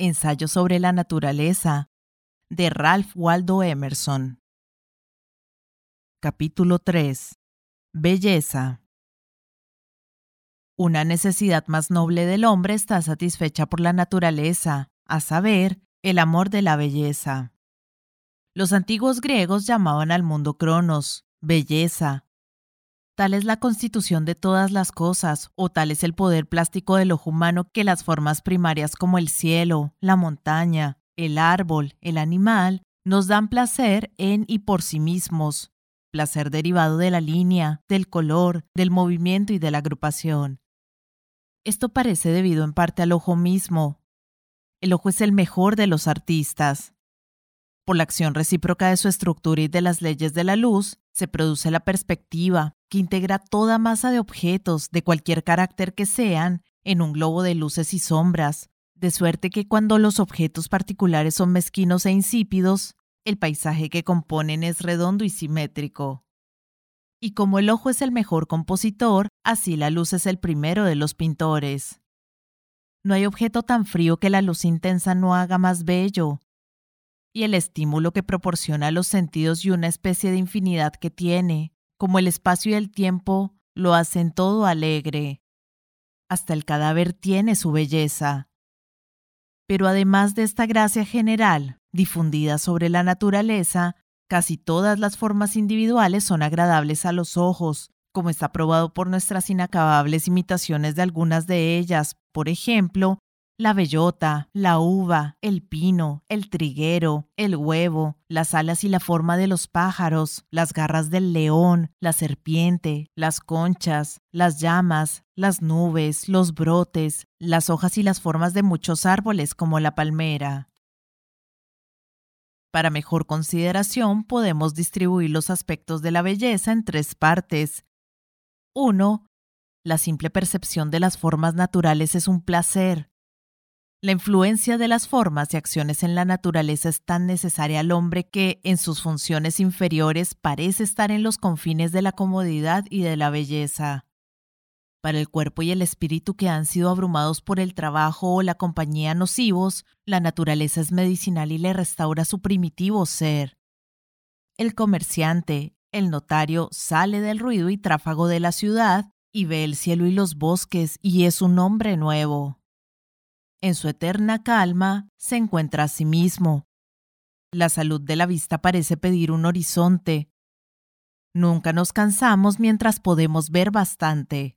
Ensayo sobre la naturaleza, de Ralph Waldo Emerson. Capítulo 3. Belleza. Una necesidad más noble del hombre está satisfecha por la naturaleza, a saber, el amor de la belleza. Los antiguos griegos llamaban al mundo Cronos, belleza. Tal es la constitución de todas las cosas, o tal es el poder plástico del ojo humano que las formas primarias como el cielo, la montaña, el árbol, el animal, nos dan placer en y por sí mismos, placer derivado de la línea, del color, del movimiento y de la agrupación. Esto parece debido en parte al ojo mismo. El ojo es el mejor de los artistas. Por la acción recíproca de su estructura y de las leyes de la luz, se produce la perspectiva, que integra toda masa de objetos, de cualquier carácter que sean, en un globo de luces y sombras, de suerte que cuando los objetos particulares son mezquinos e insípidos, el paisaje que componen es redondo y simétrico. Y como el ojo es el mejor compositor, así la luz es el primero de los pintores. No hay objeto tan frío que la luz intensa no haga más bello, y el estímulo que proporciona a los sentidos y una especie de infinidad que tiene, como el espacio y el tiempo, lo hacen todo alegre. Hasta el cadáver tiene su belleza. Pero además de esta gracia general, difundida sobre la naturaleza, casi todas las formas individuales son agradables a los ojos, como está probado por nuestras inacabables imitaciones de algunas de ellas, por ejemplo, la bellota, la uva, el pino, el triguero, el huevo, las alas y la forma de los pájaros, las garras del león, la serpiente, las conchas, las llamas, las nubes, los brotes, las hojas y las formas de muchos árboles como la palmera. Para mejor consideración podemos distribuir los aspectos de la belleza en tres partes. 1. La simple percepción de las formas naturales es un placer. La influencia de las formas y acciones en la naturaleza es tan necesaria al hombre que, en sus funciones inferiores, parece estar en los confines de la comodidad y de la belleza. Para el cuerpo y el espíritu que han sido abrumados por el trabajo o la compañía nocivos, la naturaleza es medicinal y le restaura su primitivo ser. El comerciante, el notario, sale del ruido y tráfago de la ciudad y ve el cielo y los bosques y es un hombre nuevo. En su eterna calma se encuentra a sí mismo. La salud de la vista parece pedir un horizonte. Nunca nos cansamos mientras podemos ver bastante.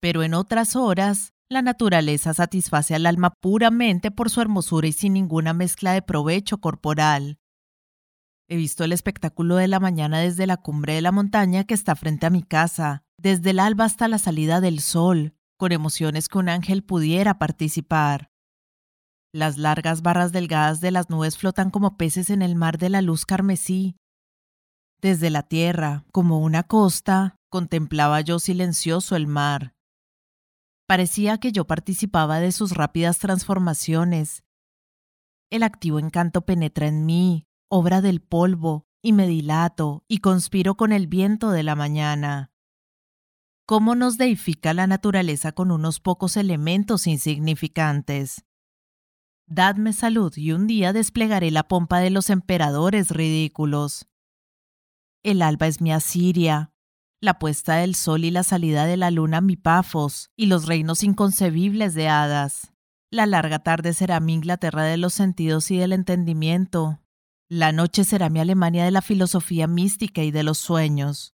Pero en otras horas, la naturaleza satisface al alma puramente por su hermosura y sin ninguna mezcla de provecho corporal. He visto el espectáculo de la mañana desde la cumbre de la montaña que está frente a mi casa, desde el alba hasta la salida del sol, con emociones que un ángel pudiera participar. Las largas barras delgadas de las nubes flotan como peces en el mar de la luz carmesí. Desde la tierra, como una costa, contemplaba yo silencioso el mar. Parecía que yo participaba de sus rápidas transformaciones. El activo encanto penetra en mí, obra del polvo, y me dilato y conspiro con el viento de la mañana cómo nos deifica la naturaleza con unos pocos elementos insignificantes. Dadme salud y un día desplegaré la pompa de los emperadores ridículos. El alba es mi Asiria, la puesta del sol y la salida de la luna mi Pafos, y los reinos inconcebibles de hadas. La larga tarde será mi Inglaterra de los sentidos y del entendimiento. La noche será mi Alemania de la filosofía mística y de los sueños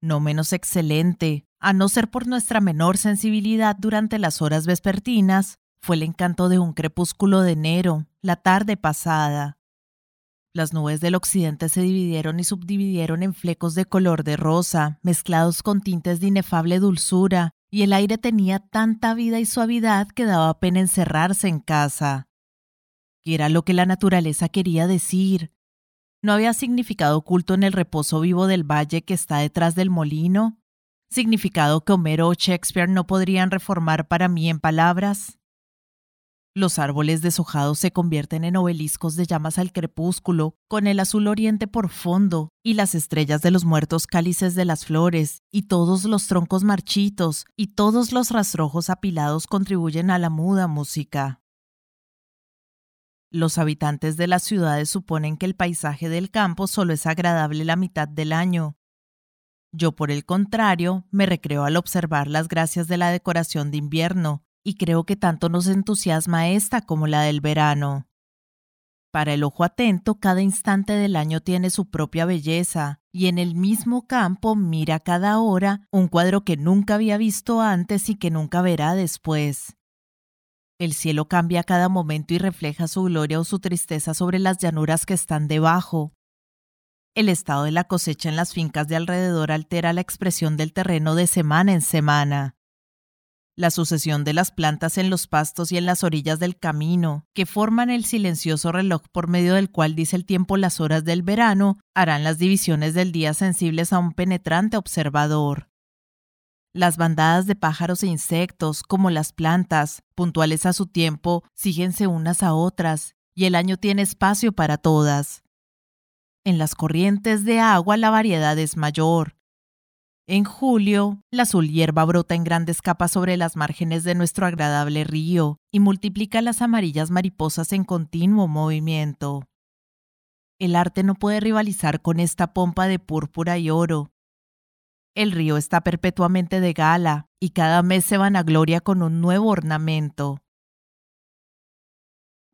no menos excelente, a no ser por nuestra menor sensibilidad durante las horas vespertinas, fue el encanto de un crepúsculo de enero, la tarde pasada. Las nubes del occidente se dividieron y subdividieron en flecos de color de rosa, mezclados con tintes de inefable dulzura, y el aire tenía tanta vida y suavidad que daba pena encerrarse en casa. ¿Qué era lo que la naturaleza quería decir? ¿No había significado oculto en el reposo vivo del valle que está detrás del molino? ¿Significado que Homero o Shakespeare no podrían reformar para mí en palabras? Los árboles deshojados se convierten en obeliscos de llamas al crepúsculo, con el azul oriente por fondo, y las estrellas de los muertos cálices de las flores, y todos los troncos marchitos, y todos los rastrojos apilados contribuyen a la muda música. Los habitantes de las ciudades suponen que el paisaje del campo solo es agradable la mitad del año. Yo, por el contrario, me recreo al observar las gracias de la decoración de invierno, y creo que tanto nos entusiasma esta como la del verano. Para el ojo atento, cada instante del año tiene su propia belleza, y en el mismo campo mira cada hora un cuadro que nunca había visto antes y que nunca verá después. El cielo cambia a cada momento y refleja su gloria o su tristeza sobre las llanuras que están debajo. El estado de la cosecha en las fincas de alrededor altera la expresión del terreno de semana en semana la sucesión de las plantas en los pastos y en las orillas del camino, que forman el silencioso reloj por medio del cual dice el tiempo las horas del verano, harán las divisiones del día sensibles a un penetrante observador. Las bandadas de pájaros e insectos, como las plantas, puntuales a su tiempo, síguense unas a otras, y el año tiene espacio para todas. En las corrientes de agua la variedad es mayor, en julio, la azul hierba brota en grandes capas sobre las márgenes de nuestro agradable río y multiplica las amarillas mariposas en continuo movimiento. El arte no puede rivalizar con esta pompa de púrpura y oro. El río está perpetuamente de gala y cada mes se vanagloria con un nuevo ornamento.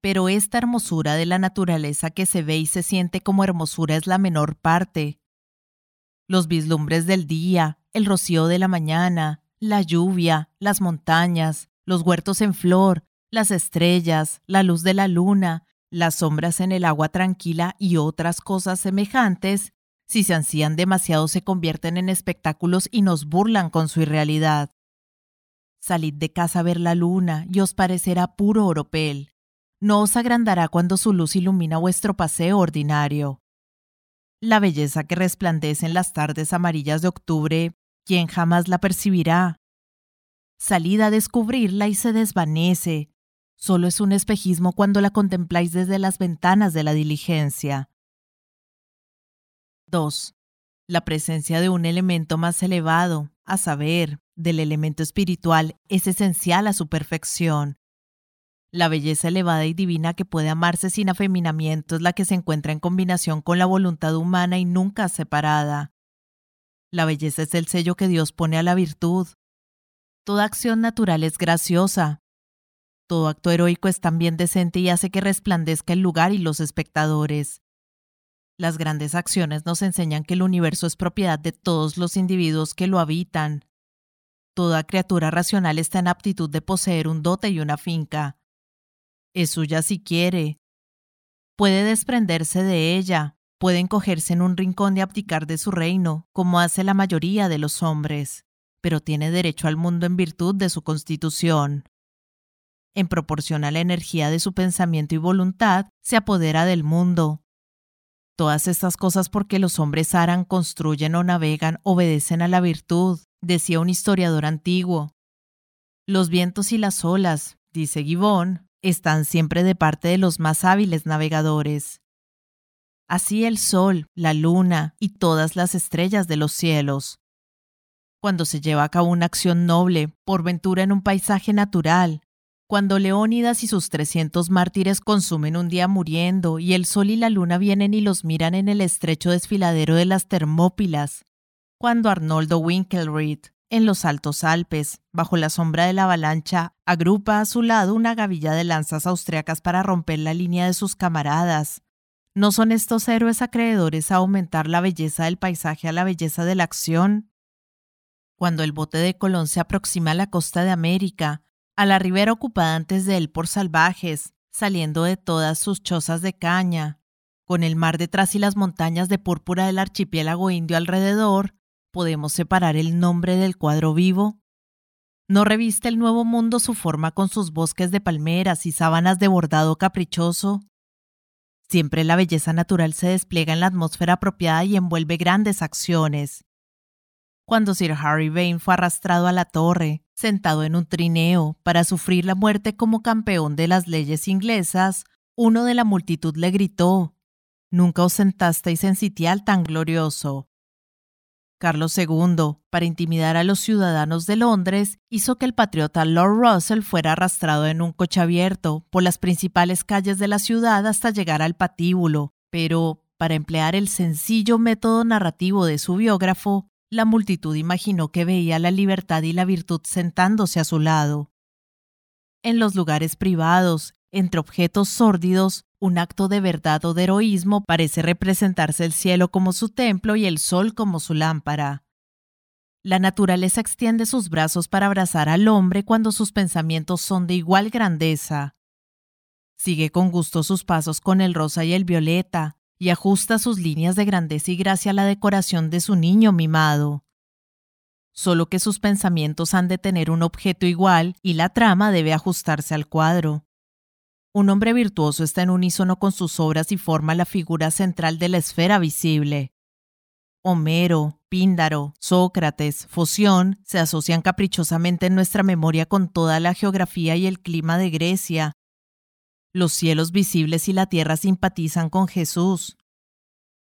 Pero esta hermosura de la naturaleza que se ve y se siente como hermosura es la menor parte, los vislumbres del día, el rocío de la mañana, la lluvia, las montañas, los huertos en flor, las estrellas, la luz de la luna, las sombras en el agua tranquila y otras cosas semejantes, si se ansían demasiado se convierten en espectáculos y nos burlan con su irrealidad. Salid de casa a ver la luna y os parecerá puro oropel. No os agrandará cuando su luz ilumina vuestro paseo ordinario. La belleza que resplandece en las tardes amarillas de octubre, ¿quién jamás la percibirá? Salid a descubrirla y se desvanece. Solo es un espejismo cuando la contempláis desde las ventanas de la diligencia. 2. La presencia de un elemento más elevado, a saber, del elemento espiritual, es esencial a su perfección. La belleza elevada y divina que puede amarse sin afeminamiento es la que se encuentra en combinación con la voluntad humana y nunca separada. La belleza es el sello que Dios pone a la virtud. Toda acción natural es graciosa. Todo acto heroico es también decente y hace que resplandezca el lugar y los espectadores. Las grandes acciones nos enseñan que el universo es propiedad de todos los individuos que lo habitan. Toda criatura racional está en aptitud de poseer un dote y una finca es suya si quiere. Puede desprenderse de ella, puede encogerse en un rincón y abdicar de su reino, como hace la mayoría de los hombres, pero tiene derecho al mundo en virtud de su constitución. En proporción a la energía de su pensamiento y voluntad, se apodera del mundo. Todas estas cosas porque los hombres aran, construyen o navegan, obedecen a la virtud, decía un historiador antiguo. Los vientos y las olas, dice Gibbon, están siempre de parte de los más hábiles navegadores. Así el sol, la luna y todas las estrellas de los cielos. Cuando se lleva a cabo una acción noble, por ventura en un paisaje natural, cuando Leónidas y sus trescientos mártires consumen un día muriendo y el sol y la luna vienen y los miran en el estrecho desfiladero de las Termópilas, cuando Arnoldo Winkelried en los altos Alpes, bajo la sombra de la avalancha, agrupa a su lado una gavilla de lanzas austriacas para romper la línea de sus camaradas. ¿No son estos héroes acreedores a aumentar la belleza del paisaje a la belleza de la acción? Cuando el bote de Colón se aproxima a la costa de América, a la ribera ocupada antes de él por salvajes, saliendo de todas sus chozas de caña, con el mar detrás y las montañas de púrpura del archipiélago indio alrededor, podemos separar el nombre del cuadro vivo? ¿No reviste el nuevo mundo su forma con sus bosques de palmeras y sábanas de bordado caprichoso? Siempre la belleza natural se despliega en la atmósfera apropiada y envuelve grandes acciones. Cuando Sir Harry Vane fue arrastrado a la torre, sentado en un trineo para sufrir la muerte como campeón de las leyes inglesas, uno de la multitud le gritó, Nunca os sentasteis en sitial tan glorioso. Carlos II, para intimidar a los ciudadanos de Londres, hizo que el patriota Lord Russell fuera arrastrado en un coche abierto por las principales calles de la ciudad hasta llegar al patíbulo, pero, para emplear el sencillo método narrativo de su biógrafo, la multitud imaginó que veía la libertad y la virtud sentándose a su lado. En los lugares privados, entre objetos sórdidos, un acto de verdad o de heroísmo parece representarse el cielo como su templo y el sol como su lámpara. La naturaleza extiende sus brazos para abrazar al hombre cuando sus pensamientos son de igual grandeza. Sigue con gusto sus pasos con el rosa y el violeta, y ajusta sus líneas de grandeza y gracia a la decoración de su niño mimado. Solo que sus pensamientos han de tener un objeto igual y la trama debe ajustarse al cuadro. Un hombre virtuoso está en unísono con sus obras y forma la figura central de la esfera visible. Homero, Píndaro, Sócrates, Foción se asocian caprichosamente en nuestra memoria con toda la geografía y el clima de Grecia. Los cielos visibles y la tierra simpatizan con Jesús.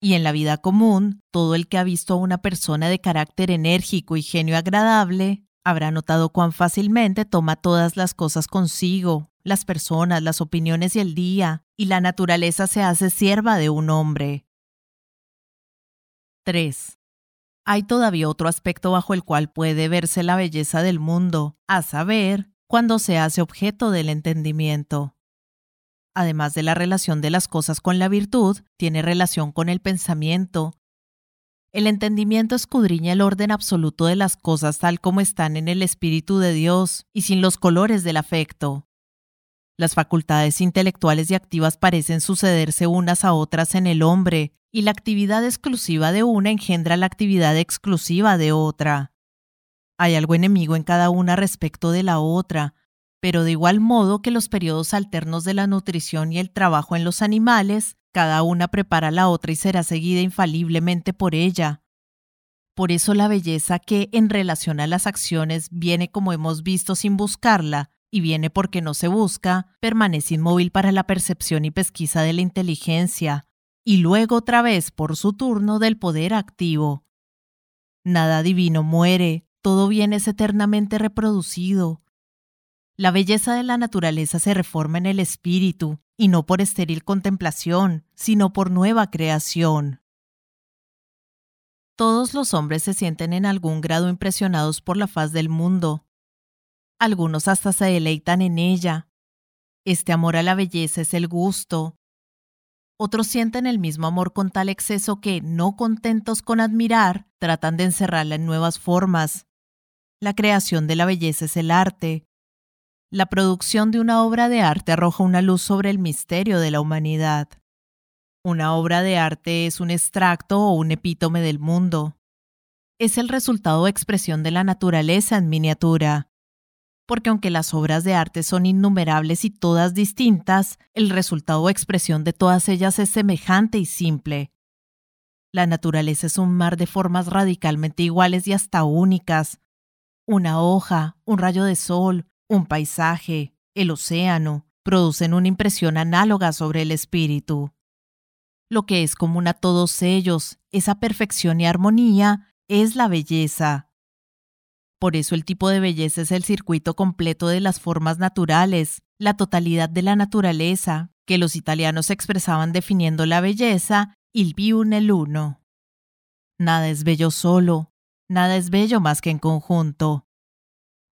Y en la vida común, todo el que ha visto a una persona de carácter enérgico y genio agradable habrá notado cuán fácilmente toma todas las cosas consigo, las personas, las opiniones y el día, y la naturaleza se hace sierva de un hombre. 3. Hay todavía otro aspecto bajo el cual puede verse la belleza del mundo, a saber, cuando se hace objeto del entendimiento. Además de la relación de las cosas con la virtud, tiene relación con el pensamiento. El entendimiento escudriña el orden absoluto de las cosas tal como están en el Espíritu de Dios y sin los colores del afecto. Las facultades intelectuales y activas parecen sucederse unas a otras en el hombre, y la actividad exclusiva de una engendra la actividad exclusiva de otra. Hay algo enemigo en cada una respecto de la otra, pero de igual modo que los periodos alternos de la nutrición y el trabajo en los animales, cada una prepara a la otra y será seguida infaliblemente por ella. Por eso la belleza que, en relación a las acciones, viene como hemos visto sin buscarla, y viene porque no se busca, permanece inmóvil para la percepción y pesquisa de la inteligencia, y luego otra vez por su turno del poder activo. Nada divino muere, todo bien es eternamente reproducido. La belleza de la naturaleza se reforma en el espíritu, y no por estéril contemplación, sino por nueva creación. Todos los hombres se sienten en algún grado impresionados por la faz del mundo, algunos hasta se deleitan en ella. Este amor a la belleza es el gusto. Otros sienten el mismo amor con tal exceso que, no contentos con admirar, tratan de encerrarla en nuevas formas. La creación de la belleza es el arte. La producción de una obra de arte arroja una luz sobre el misterio de la humanidad. Una obra de arte es un extracto o un epítome del mundo. Es el resultado o expresión de la naturaleza en miniatura porque aunque las obras de arte son innumerables y todas distintas, el resultado o expresión de todas ellas es semejante y simple. La naturaleza es un mar de formas radicalmente iguales y hasta únicas. Una hoja, un rayo de sol, un paisaje, el océano, producen una impresión análoga sobre el espíritu. Lo que es común a todos ellos, esa perfección y armonía, es la belleza. Por eso el tipo de belleza es el circuito completo de las formas naturales, la totalidad de la naturaleza, que los italianos expresaban definiendo la belleza il più uno. Nada es bello solo, nada es bello más que en conjunto.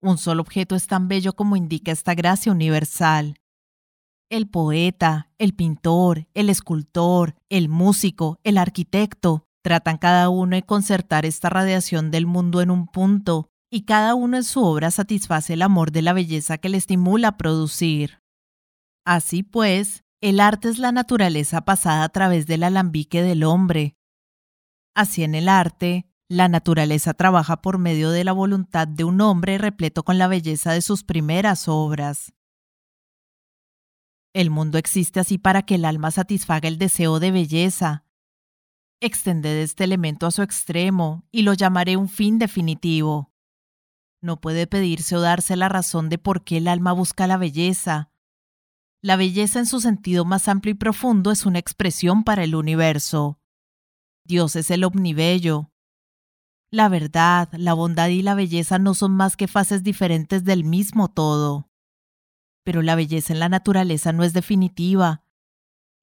Un solo objeto es tan bello como indica esta gracia universal. El poeta, el pintor, el escultor, el músico, el arquitecto, tratan cada uno de concertar esta radiación del mundo en un punto, y cada uno en su obra satisface el amor de la belleza que le estimula a producir. Así pues, el arte es la naturaleza pasada a través del alambique del hombre. Así en el arte, la naturaleza trabaja por medio de la voluntad de un hombre repleto con la belleza de sus primeras obras. El mundo existe así para que el alma satisfaga el deseo de belleza. Extended este elemento a su extremo y lo llamaré un fin definitivo. No puede pedirse o darse la razón de por qué el alma busca la belleza. La belleza en su sentido más amplio y profundo es una expresión para el universo. Dios es el omnibello. La verdad, la bondad y la belleza no son más que fases diferentes del mismo todo. Pero la belleza en la naturaleza no es definitiva.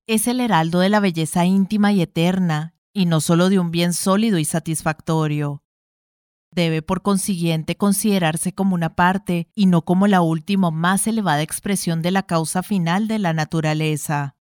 Es el heraldo de la belleza íntima y eterna, y no solo de un bien sólido y satisfactorio. Debe por consiguiente considerarse como una parte y no como la última más elevada expresión de la causa final de la naturaleza.